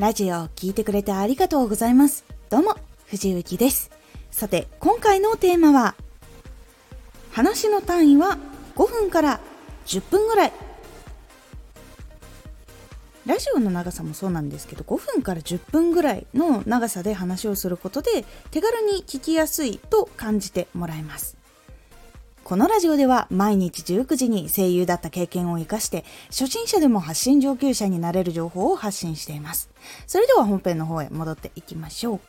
ラジオを聴いてくれてありがとうございます。どうも、藤幸です。さて、今回のテーマは、話の単位は5分から10分ぐらい。ラジオの長さもそうなんですけど5分から10分ぐらいの長さで話をすることで手軽に聞きやすいと感じてもらえますこのラジオでは毎日19時に声優だった経験を生かして初心者でも発信上級者になれる情報を発信しています。それでは本編の方へ戻っていきましょう。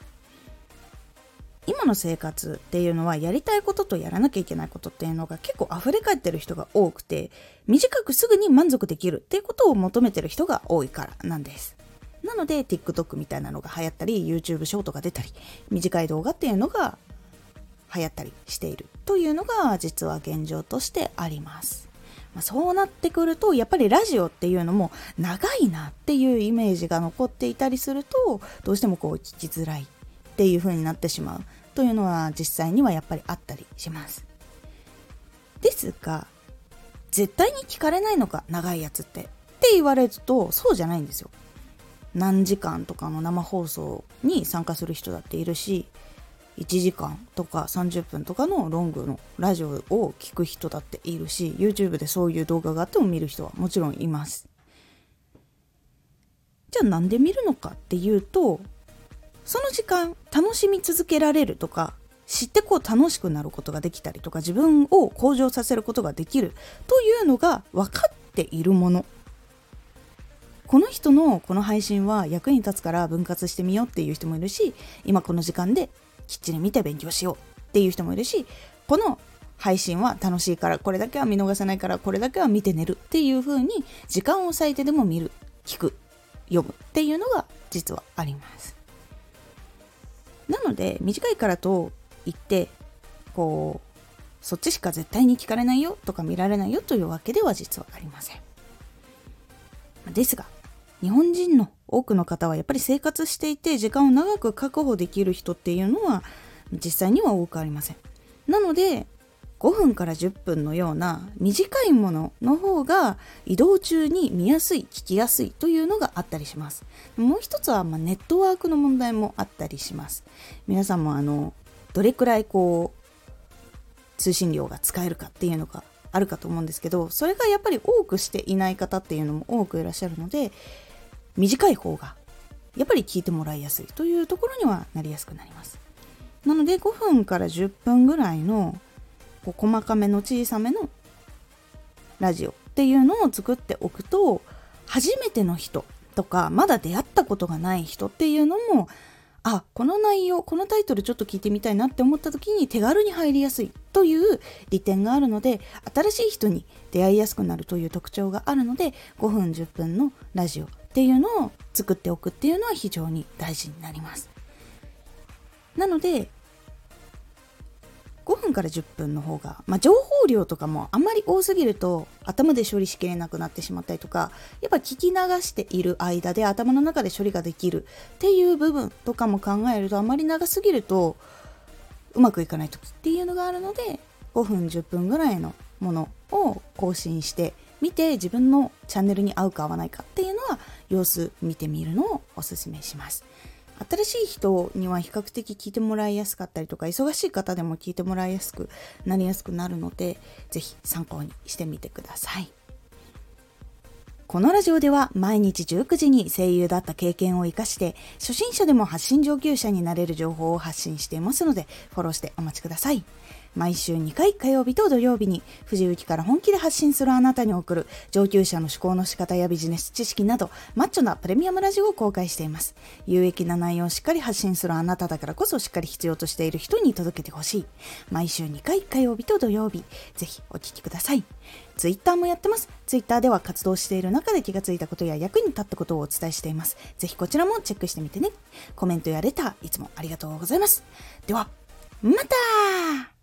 今の生活っていうのはやりたいこととやらなきゃいけないことっていうのが結構溢れ返ってる人が多くて短くすぐに満足できるっていうことを求めてる人が多いからなんです。なので TikTok みたいなのが流行ったり YouTube ショートが出たり短い動画っていうのが流行ったりしているというのが実は現状としてあります、まあ、そうなってくるとやっぱりラジオっていうのも長いなっていうイメージが残っていたりするとどうしてもこう聞きづらいっていう風になってしまうというのは実際にはやっぱりあったりします。ですが絶対に聞かれないのか長いやつってって言われるとそうじゃないんですよ。何時間とかの生放送に参加する人だっているし1時間とか30分とかのロングのラジオを聞く人だっているし YouTube でそういう動画があっても見る人はもちろんいます。じゃあなんで見るのかっていうとその時間楽しみ続けられるとか知ってこう楽しくなることができたりとか自分を向上させることができるというのが分かっているもの。この人のこの配信は役に立つから分割してみようっていう人もいるし今この時間できっちり見て勉強しようっていう人もいるしこの配信は楽しいからこれだけは見逃せないからこれだけは見て寝るっていう風に時間を割いてでも見る聞く読むっていうのが実はあります。なので短いからといってこうそっちしか絶対に聞かれないよとか見られないよというわけでは実はありません。ですが日本人の多くの方はやっぱり生活していて時間を長く確保できる人っていうのは実際には多くありません。なので5分から10分のような短いものの方が移動中に見やすい聞きやすいというのがあったりします。もう一つはまネットワークの問題もあったりします。皆さんもあのどれくらいこう通信量が使えるかっていうのがあるかと思うんですけどそれがやっぱり多くしていない方っていうのも多くいらっしゃるので短い方がやっぱり聞いてもらいやすいというところにはなりやすくなります。なので5分から10分ぐらいのこう細かめの小さめのラジオっていうのを作っておくと初めての人とかまだ出会ったことがない人っていうのもあこの内容このタイトルちょっと聞いてみたいなって思った時に手軽に入りやすいという利点があるので新しい人に出会いやすくなるという特徴があるので5分10分のラジオっていうのを作っておくっていうのは非常に大事になります。なので5分から10分の方が、まあ、情報量とかもあんまり多すぎると頭で処理しきれなくなってしまったりとかやっぱ聞き流している間で頭の中で処理ができるっていう部分とかも考えるとあまり長すぎるとうまくいかない時っていうのがあるので5分10分ぐらいのものを更新して見て自分のチャンネルに合うか合わないかっていう様子見てみるのをおすすめします。新しい人には比較的聞いてもらいやすかったりとか忙しい方でも聞いてもらいやすくなりやすくなるので是非参考にしてみてくださいこのラジオでは毎日19時に声優だった経験を生かして初心者でも発信上級者になれる情報を発信していますのでフォローしてお待ちください毎週2回火曜日と土曜日に藤雪から本気で発信するあなたに送る上級者の思考の仕方やビジネス知識などマッチョなプレミアムラジオを公開しています。有益な内容をしっかり発信するあなただからこそしっかり必要としている人に届けてほしい。毎週2回火曜日と土曜日ぜひお聴きください。ツイッターもやってます。ツイッターでは活動している中で気がついたことや役に立ったことをお伝えしています。ぜひこちらもチェックしてみてね。コメントやレターいつもありがとうございます。ではまた